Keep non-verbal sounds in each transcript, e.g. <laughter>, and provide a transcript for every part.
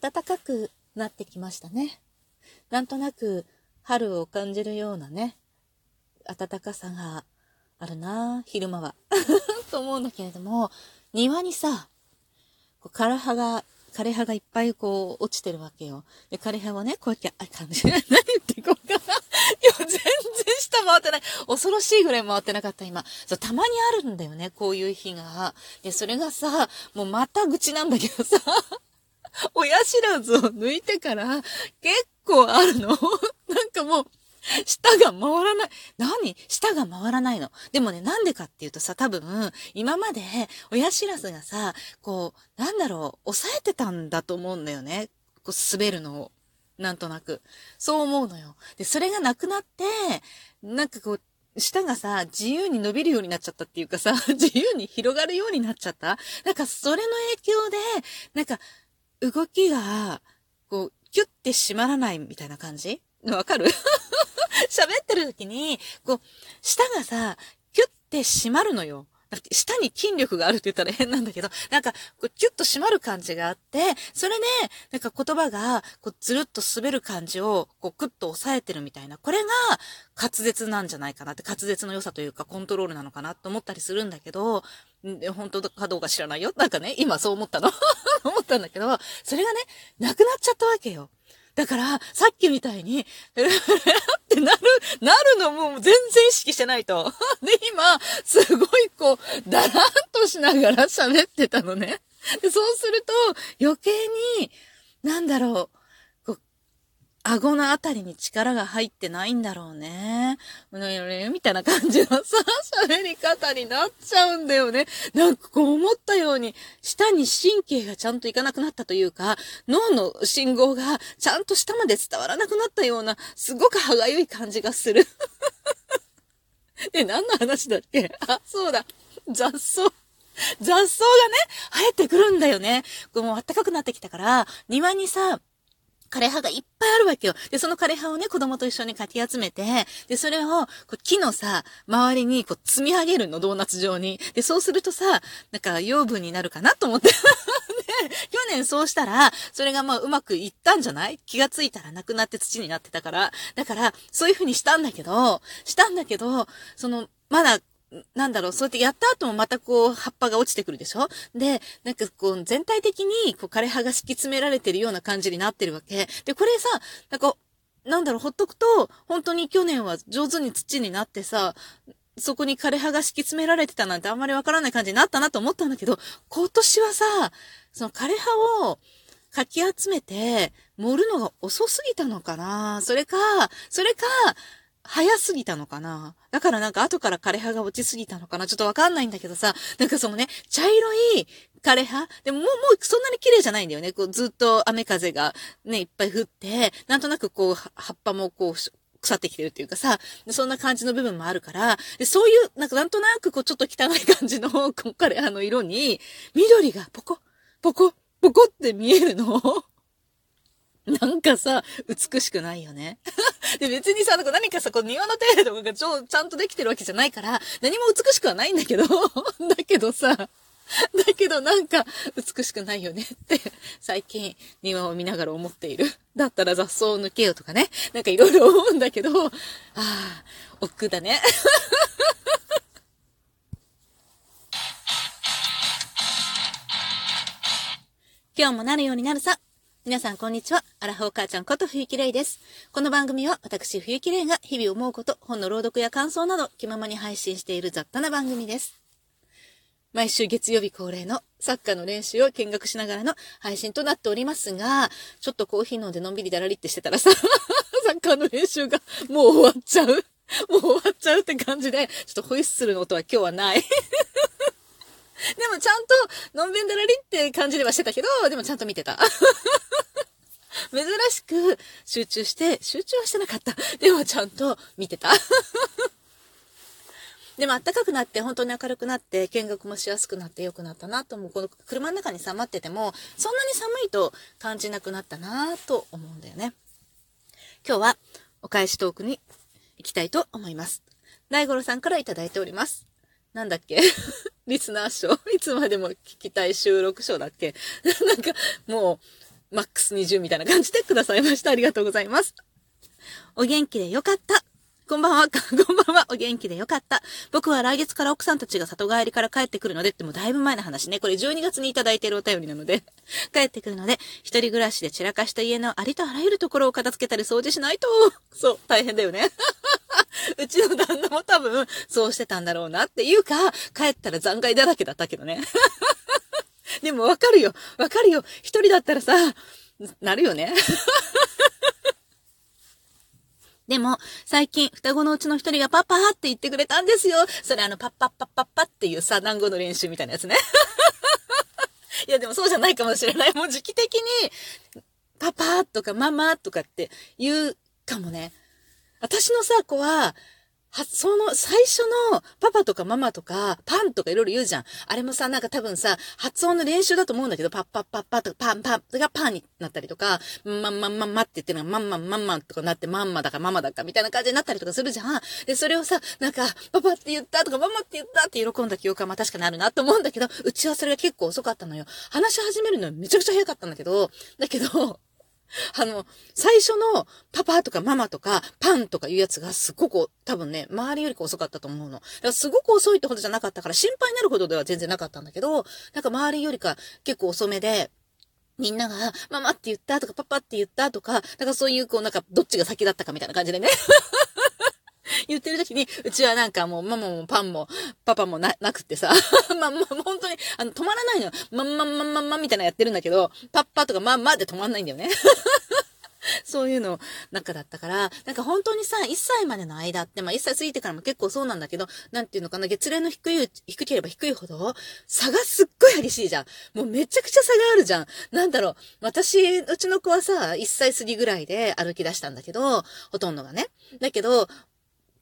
暖かくなってきましたね。なんとなく春を感じるようなね、暖かさがあるな昼間は。<laughs> と思うんだけれども、庭にさ、こう枯葉が、枯葉がいっぱいこう落ちてるわけよ。で、枯葉をね、こうやって、あ、感じ、<laughs> 何言ってこうかな。いや、全然下回ってない。恐ろしいぐらい回ってなかった、今。そう、たまにあるんだよね、こういう日が。で、それがさ、もうまた愚痴なんだけどさ、<laughs> 親知らずを抜いてから結構あるの <laughs> なんかもう、舌が回らない。何？舌が回らないの。でもね、なんでかっていうとさ、多分、今まで親知らずがさ、こう、なんだろう、抑えてたんだと思うんだよね。こう、滑るのを。なんとなく。そう思うのよ。で、それがなくなって、なんかこう、舌がさ、自由に伸びるようになっちゃったっていうかさ、<laughs> 自由に広がるようになっちゃったなんか、それの影響で、なんか、動きが、こう、キュッて締まらないみたいな感じ？わかる？<laughs> 喋ってる時に、こう、舌がさ、キュッて締まるのよ。だって舌に筋力があるって言ったら変なんだけど、なんか、こうキュッと締まる感じがあって、それで、なんか言葉が、こう、ずるっと滑る感じを、こう、クッと抑えてるみたいな。これが、滑舌なんじゃないかなって、滑舌の良さというか、コントロールなのかなと思ったりするんだけど、本当かどうか知らないよ。なんかね、今そう思ったの。<laughs> ったんだけど、それがね、なくなっちゃったわけよ。だから、さっきみたいに、<laughs> ってなる、なるのも全然意識してないと。<laughs> で、今、すごいこう、だらんとしながら喋ってたのね。でそうすると、余計に、なんだろう、顎のあたりに力が入ってないんだろうね。みたいな感じのさ、<laughs> 喋り方になっちゃうんだよね。なんかこう思ったように、舌に神経がちゃんといかなくなったというか、脳の信号がちゃんと下まで伝わらなくなったような、すごく歯がゆい感じがする。<laughs> え、何の話だっけ？あ、そうだ。雑草。雑草がね、生えてくるんだよね。こうもう暖かくなってきたから、庭にさ、枯葉がいっぱいあるわけよ。で、その枯葉をね、子供と一緒にかき集めて、で、それを、こう木のさ、周りにこう積み上げるの、ドーナツ状に。で、そうするとさ、なんか養分になるかなと思って。<laughs> 去年そうしたら、それがまあうまくいったんじゃない？気がついたらなくなって土になってたから。だから、そういう風にしたんだけど、したんだけど、その、まだなんだろう、そうやってやった後もまたこう、葉っぱが落ちてくるでしょ？で、なんかこう、全体的に、こう、枯葉が敷き詰められてるような感じになってるわけ。で、これさ、なんか、なんだろう、ほっとくと、本当に去年は上手に土になってさ、そこに枯葉が敷き詰められてたなんてあんまりわからない感じになったなと思ったんだけど、今年はさ、その枯葉を、かき集めて、盛るのが遅すぎたのかな？それか、それか、早すぎたのかな？だからなんか後から枯葉が落ちすぎたのかな？ちょっとわかんないんだけどさ、なんかそのね、茶色い枯葉？でももう、もうそんなに綺麗じゃないんだよね。こうずっと雨風がね、いっぱい降って、なんとなくこう、葉っぱもこう、腐ってきてるっていうかさ、そんな感じの部分もあるから、でそういう、なんかなんとなくこうちょっと汚い感じの、こう枯葉の色に、緑がポコ、ポコ、ポコって見えるの。<laughs> なんかさ、美しくないよね。<laughs> で、別にさ、何かさ、こう庭の手入れとかがちょ、ちゃんとできてるわけじゃないから、何も美しくはないんだけど、<laughs> だけどさ、だけどなんか美しくないよねって最近庭を見ながら思っている。だったら雑草を抜けようとかね。なんかいろいろ思うんだけど、ああ、億劫だね。今日もなるようになるさ。皆さんこんにちは。アラフォー母ちゃんこと冬木玲です。この番組は私冬木玲が日々思うこと、本の朗読や感想など気ままに配信している雑多な番組です。毎週月曜日恒例のサッカーの練習を見学しながらの配信となっておりますが、ちょっとコーヒー飲んでのんびりだらりってしてたらさ、<laughs> サッカーの練習がもう終わっちゃう。もう終わっちゃうって感じで、ちょっとホイッスルの音は今日はない。でもちゃんと、のんべんだらりって感じではしてたけど、でもちゃんと見てた。<laughs> 珍しく集中して、集中はしてなかった。でもちゃんと見てた。<laughs> でも暖かくなって本当に明るくなって見学もしやすくなって良くなったなと思う。この車の中にさまっててもそんなに寒いと感じなくなったなと思うんだよね。今日はお返しトークに行きたいと思います。大五郎さんから頂いております。なんだっけ？リスナー賞いつまでも聞きたい収録賞だっけ？<laughs> なんか、もう、マックス20みたいな感じでくださいました。ありがとうございます。お元気でよかった。こんばんは、<laughs> こんばんは、お元気でよかった。僕は来月から奥さんたちが里帰りから帰ってくるのでってもうだいぶ前の話ね。これ12月にいただいているお便りなので、<laughs> 帰ってくるので、一人暮らしで散らかした家のありとあらゆるところを片付けたり掃除しないと、そう、大変だよね。<laughs> うちの旦那も多分、そうしてたんだろうなっていうか、帰ったら残骸だらけだったけどね。<laughs> でもわかるよ。わかるよ。一人だったらさ、なるよね。<laughs> でも、最近、双子のうちの一人がパパって言ってくれたんですよ。それあの、パッパッパッパッパっていうさ、団子の練習みたいなやつね。いや、でもそうじゃないかもしれない。もう時期的に、パパとかママとかって言うかもね。私のさ、子は、は、その、最初の、パパとかママとか、パンとかいろいろ言うじゃん。あれもさ、なんか多分さ、発音の練習だと思うんだけど、パッパッパッパとか、パンパンがパンになったりとか、まんまんまんまって言ってるのが、まんまんまんまんとかなって、まんまだかママだかみたいな感じになったりとかするじゃん。で、それをさ、なんか、パパって言ったとか、ママって言ったって喜んだ記憶はまあ確かにあるなと思うんだけど、うちはそれが結構遅かったのよ。話し始めるのめちゃくちゃ早かったんだけど、だけど、<laughs> あの、最初のパパとかママとかパンとかいうやつがすごく多分ね、周りよりか遅かったと思うの。だからすごく遅いってほどじゃなかったから心配になるほどでは全然なかったんだけど、なんか周りよりか結構遅めで、みんなが、ママって言ったとか、パパって言ったとか、なんかそういう、こう、なんか、どっちが先だったかみたいな感じでね。<laughs> <laughs> 言ってる時に、うちはなんかもうママもパンもパパもな、なくってさ、<laughs> まあま本当に、あの、止まらないのよ。まんまんまんまんまみたいなやってるんだけど、パッパとかまんまで止まんないんだよね。<laughs> そういうの中だったから、なんか本当にさ、1歳までの間って、まあ1歳過ぎてからも結構そうなんだけど、なんていうのかな、月齢の低い、低ければ低いほど、差がすっごい激しいじゃん。もうめちゃくちゃ差があるじゃん。なんだろう、私、うちの子はさ、1歳過ぎぐらいで歩き出したんだけど、ほとんどがね。だけど、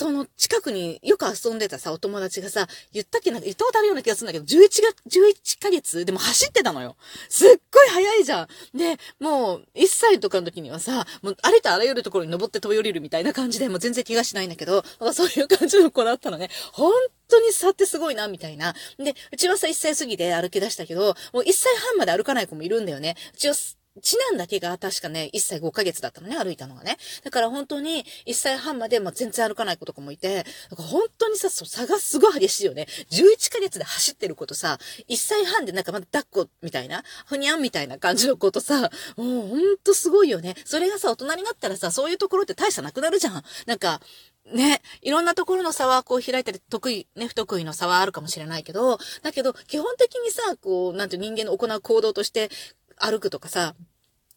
との近くによく遊んでたさ、お友達がさ、言ったっけなんか言ったことあるような気がするんだけど、11月、11ヶ月でも走ってたのよ。すっごい早いじゃん。で、もう、1歳とかの時にはさ、もうありとあらゆるところに登って飛び降りるみたいな感じで、もう全然気がしないんだけど、そういう感じの子だったのね。本当に差ってすごいな、みたいな。で、うちはさ、1歳過ぎで歩き出したけど、もう1歳半まで歩かない子もいるんだよね。うちは次男だけが確かね、1歳5ヶ月だったのね、歩いたのがね。だから本当に1歳半まで、まあ、全然歩かない子とかもいて、だか本当にさ、差がすごい激しいよね。11ヶ月で走ってる子とさ、1歳半でなんかまだ抱っこみたいな、ふにゃんみたいな感じの子とさ、もうほんとすごいよね。それがさ、大人になったらさ、そういうところって大差なくなるじゃん。なんか、ね、いろんなところの差はこう開いたり、得意、ね、不得意の差はあるかもしれないけど、だけど、基本的にさ、こう、なんて人間の行う行動として歩くとかさ、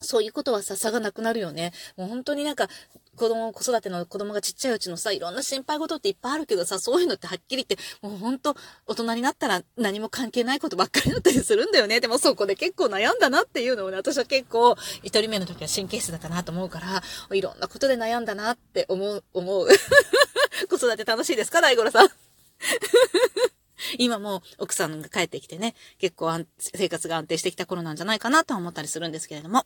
そういうことはさ、差がなくなるよね。もう本当になんか、子供、子育ての子供がちっちゃいうちのさ、いろんな心配事っていっぱいあるけどさ、そういうのってはっきり言って、もう本当、大人になったら何も関係ないことばっかりだったりするんだよね。でもそこで結構悩んだなっていうのをね、私は結構、一人目の時は神経質だったなと思うから、いろんなことで悩んだなって思う、思う。<laughs> 子育て楽しいですか大五郎さん？<laughs> 今も奥さんが帰ってきてね、結構生活が安定してきた頃なんじゃないかなと思ったりするんですけれども。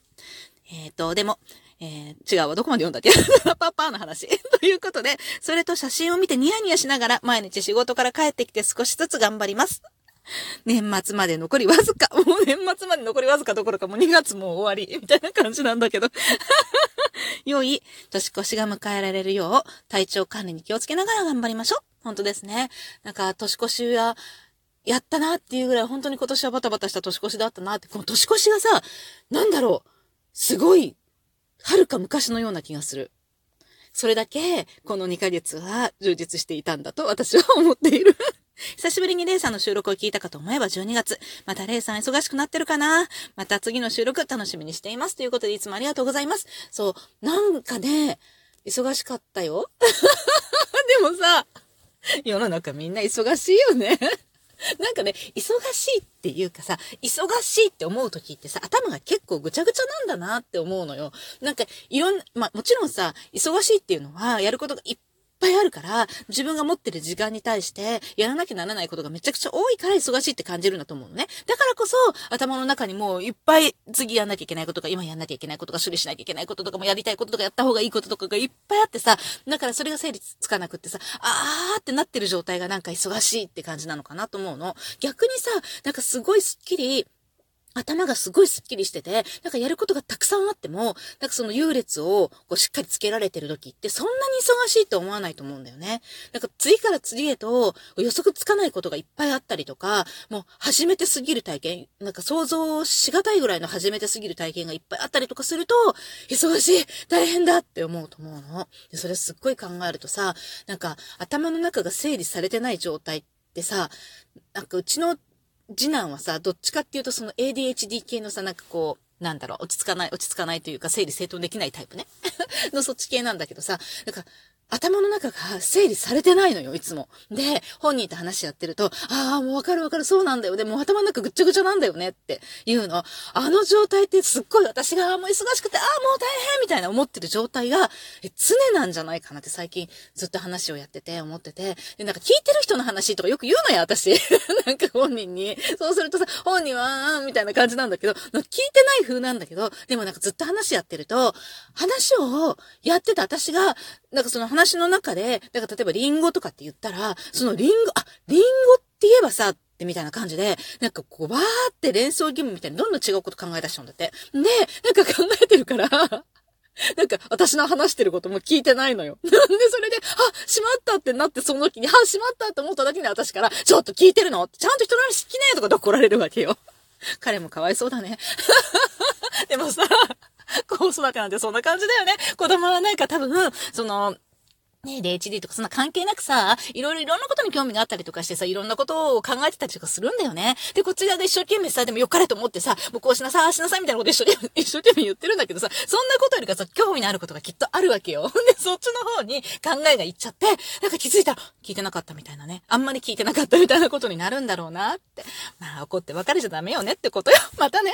えっ、ー、と、でも、えー、違うわ、どこまで読んだっけ？<laughs> パパの話。<laughs> ということで、それと写真を見てニヤニヤしながら毎日仕事から帰ってきて少しずつ頑張ります。年末まで残りわずか。もう年末まで残りわずかどころかもう2月も終わり。みたいな感じなんだけど。良い年越しが迎えられるよう、体調管理に気をつけながら頑張りましょう。本当ですね。なんか、年越しは、やったなっていうぐらい、本当に今年はバタバタした年越しだったなって、この年越しがさ、なんだろう、すごい、遥か昔のような気がする。それだけ、この2ヶ月は充実していたんだと私は思っている。<laughs> 久しぶりにレイさんの収録を聞いたかと思えば12月。またレイさん忙しくなってるかなまた次の収録楽しみにしています。ということでいつもありがとうございます。そう、なんかね、忙しかったよ。<laughs> でもさ、<laughs> 世の中みんな忙しいよね。<laughs> なんかね、忙しいっていうかさ、忙しいって思う時ってさ、頭が結構ぐちゃぐちゃなんだなって思うのよ。なんか、いろんな、まあもちろんさ、忙しいっていうのは、やることがいっぱいあるから、自分が持ってる時間に対して、やらなきゃならないことがめちゃくちゃ多いから忙しいって感じるんだと思うのね。だからこそ、頭の中にもういっぱい次やんなきゃいけないこととか、今やんなきゃいけないこととか、処理しなきゃいけないこととかもやりたいこととか、やった方がいいこととかがいっぱいあってさ、だからそれが整理つかなくってさ、あーってなってる状態がなんか忙しいって感じなのかなと思うの。逆にさ、なんかすごいスッキリ、頭がすごいスッキリしてて、なんかやることがたくさんあっても、なんかその優劣をこうしっかりつけられてる時ってそんなに忙しいと思わないと思うんだよね。なんか次から次へと予測つかないことがいっぱいあったりとか、もう初めてすぎる体験、なんか想像しがたいぐらいの初めてすぎる体験がいっぱいあったりとかすると、忙しい大変だって思うと思うの。でそれすっごい考えるとさ、なんか頭の中が整理されてない状態ってさ、なんかうちの次男はさ、どっちかっていうとその ADHD 系のさ、なんかこう、なんだろう、落ち着かない、落ち着かないというか、整理整頓できないタイプね。<laughs> のそっち系なんだけどさ、なんか、頭の中が整理されてないのよ、いつも。で、本人と話やってると、ああ、もうわかるわかる、そうなんだよ。でも頭の中ぐっちゃぐちゃなんだよねっていうの。あの状態ってすっごい私がもう忙しくて、ああ、もう大変みたいな思ってる状態が、常なんじゃないかなって最近ずっと話をやってて、思ってて。で、なんか聞いてる人の話とかよく言うのよ、私。<laughs> なんか本人に。そうするとさ、本人は、みたいな感じなんだけど、聞いてない風なんだけど、でもなんかずっと話やってると、話をやってた私が、なんかその話話の中で、だから例えばリンゴとかって言ったら、そのリンゴ、あ、リンゴって言えばさ、ってみたいな感じで、なんかこう、わーって連想義務みたいにどんどん違うこと考え出しちゃうんだって。で、なんか考えてるからなんか、私の話してることも聞いてないのよ。<laughs> なんでそれで、あ、しまったってなって、その時に、あ、しまったって思っただけで私から、ちょっと聞いてるの？ちゃんと人の話聞きねえとかで怒られるわけよ。彼もかわいそうだね。<laughs> でもさ、子育てなんてそんな感じだよね。子供はなんか多分、その、ね、HD とかそんな関係なくさ、いろいろいろんなことに興味があったりとかしてさ、いろんなことを考えてたりとかするんだよね。で、こっち側が一生懸命さ、でもよかれと思ってさ、もうこうしなさい、ああしなさいみたいなこと一生懸命、一生懸命言ってるんだけどさ、そんなことよりかさ、興味のあることがきっとあるわけよ。<laughs> で、そっちの方に考えがいっちゃって、なんか気づいたら、聞いてなかったみたいなね。あんまり聞いてなかったみたいなことになるんだろうなって。まあ、怒って別れちゃダメよねってことよ。またね。